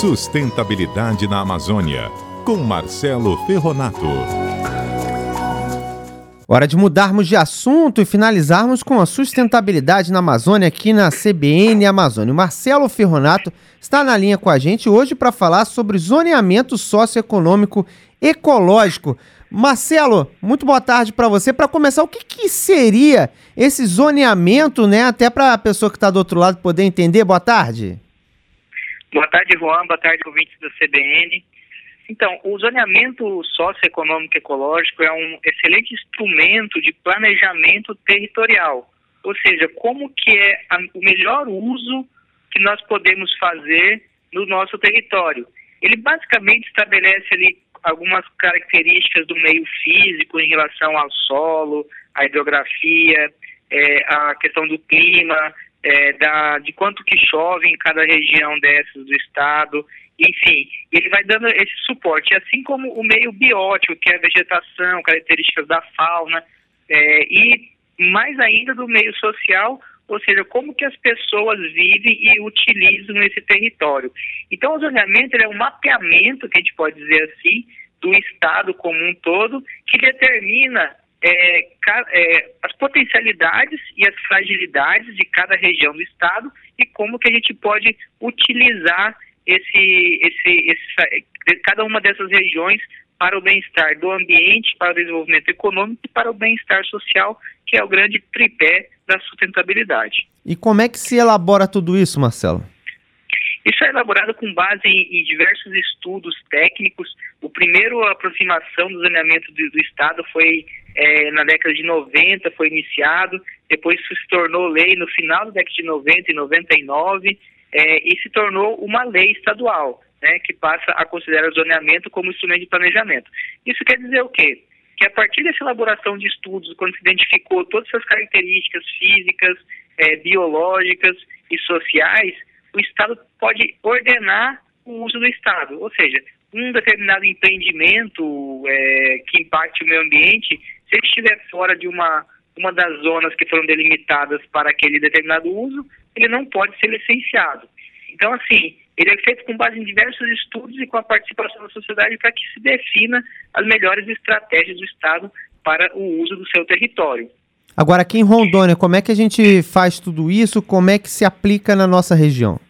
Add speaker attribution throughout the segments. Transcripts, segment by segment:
Speaker 1: Sustentabilidade na Amazônia, com Marcelo Ferronato.
Speaker 2: Hora de mudarmos de assunto e finalizarmos com a sustentabilidade na Amazônia aqui na CBN Amazônia. O Marcelo Ferronato está na linha com a gente hoje para falar sobre zoneamento socioeconômico ecológico. Marcelo, muito boa tarde para você. Para começar, o que, que, seria esse zoneamento, né? Até para a pessoa que está do outro lado poder entender. Boa tarde.
Speaker 3: Boa tarde, Juan. Boa tarde, ouvintes da CBN. Então, o zoneamento socioeconômico ecológico é um excelente instrumento de planejamento territorial, ou seja, como que é a, o melhor uso que nós podemos fazer no nosso território. Ele basicamente estabelece ali algumas características do meio físico em relação ao solo, à hidrografia, é, a questão do clima, é, da, de quanto que chove em cada região dessas do estado, enfim, ele vai dando esse suporte, assim como o meio biótico, que é a vegetação, características da fauna, é, e mais ainda do meio social, ou seja, como que as pessoas vivem e utilizam esse território. Então, o zoneamento é um mapeamento, que a gente pode dizer assim, do Estado como um todo, que determina é, é, as potencialidades e as fragilidades de cada região do Estado e como que a gente pode utilizar esse, esse, esse, cada uma dessas regiões para o bem-estar do ambiente, para o desenvolvimento econômico e para o bem-estar social, que é o grande tripé da sustentabilidade.
Speaker 2: E como é que se elabora tudo isso, Marcelo?
Speaker 3: Isso é elaborado com base em, em diversos estudos técnicos. O primeiro aproximação do zoneamento do, do Estado foi é, na década de 90, foi iniciado, depois se tornou lei no final da década de 90 e 99, é, e se tornou uma lei estadual, né, que passa a considerar o zoneamento como instrumento de planejamento. Isso quer dizer o quê? Que a partir dessa elaboração de estudos, quando se identificou todas essas características físicas, é, biológicas e sociais, o Estado pode ordenar o uso do Estado, ou seja, um determinado empreendimento é, que impacte o meio ambiente, se ele estiver fora de uma, uma das zonas que foram delimitadas para aquele determinado uso, ele não pode ser licenciado. Então, assim, ele é feito com base em diversos estudos e com a participação da sociedade para que se defina as melhores estratégias do Estado para o uso do seu território.
Speaker 2: Agora, aqui em Rondônia, como é que a gente faz tudo isso? Como é que se aplica na nossa região?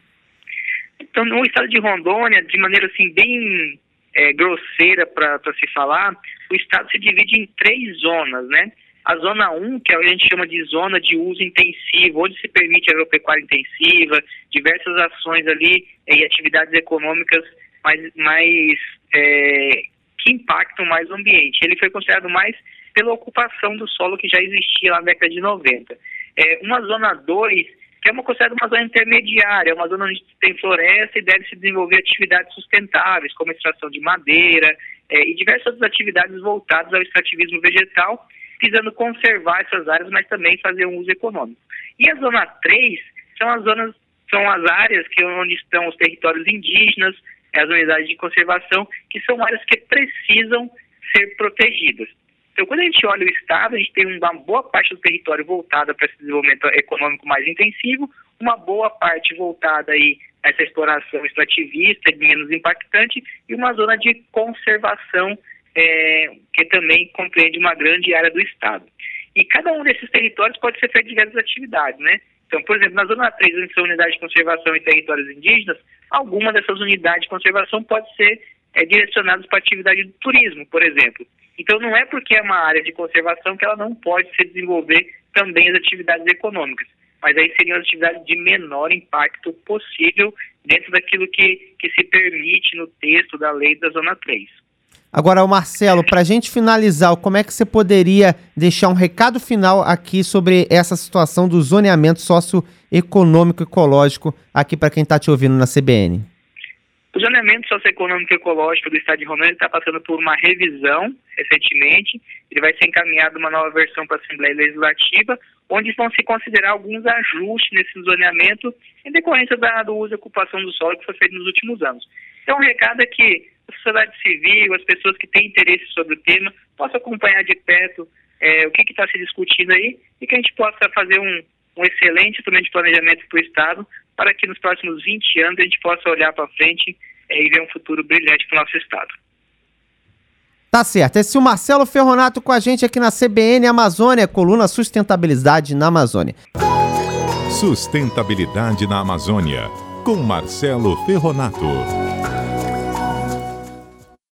Speaker 3: Então, no estado de Rondônia, de maneira assim bem é, grosseira para se falar, o estado se divide em três zonas, né? A zona 1, que é a gente chama de zona de uso intensivo, onde se permite agropecuária intensiva, diversas ações ali eh, e atividades econômicas mais, mais é, que impactam mais o ambiente. Ele foi considerado mais pela ocupação do solo que já existia na década de 90. É, uma zona 2, que é uma considerada uma zona intermediária, uma zona onde tem floresta e deve se desenvolver atividades sustentáveis, como extração de madeira é, e diversas outras atividades voltadas ao extrativismo vegetal visando conservar essas áreas, mas também fazer um uso econômico. E a zona 3 são as zonas, são as áreas que onde estão os territórios indígenas, as unidades de conservação, que são áreas que precisam ser protegidas. Então, quando a gente olha o Estado, a gente tem uma boa parte do território voltada para esse desenvolvimento econômico mais intensivo, uma boa parte voltada aí a essa exploração extrativista menos impactante e uma zona de conservação é, que também compreende uma grande área do Estado. E cada um desses territórios pode ser feito diversas atividades, né? Então, por exemplo, na Zona 3, onde são unidades de conservação e territórios indígenas, alguma dessas unidades de conservação pode ser é, direcionadas para atividade do turismo, por exemplo. Então, não é porque é uma área de conservação que ela não pode se desenvolver também as atividades econômicas, mas aí seriam as atividades de menor impacto possível dentro daquilo que, que se permite no texto da lei da Zona 3.
Speaker 2: Agora, Marcelo, para a gente finalizar, como é que você poderia deixar um recado final aqui sobre essa situação do zoneamento socioeconômico ecológico aqui para quem está te ouvindo na CBN?
Speaker 3: O zoneamento socioeconômico ecológico do estado de Rondônia está passando por uma revisão recentemente. Ele vai ser encaminhado uma nova versão para a Assembleia Legislativa, onde vão se considerar alguns ajustes nesse zoneamento em decorrência da, do uso e ocupação do solo que foi feito nos últimos anos. Então, o recado é que a sociedade civil, as pessoas que têm interesse sobre o tema, possam acompanhar de perto é, o que está se discutindo aí e que a gente possa fazer um, um excelente instrumento de planejamento para o Estado para que nos próximos 20 anos a gente possa olhar para frente é, e ver um futuro brilhante para o nosso estado.
Speaker 2: Tá certo. Esse é o Marcelo Ferronato com a gente aqui na CBN Amazônia, coluna Sustentabilidade na Amazônia.
Speaker 1: Sustentabilidade na Amazônia, com Marcelo Ferronato.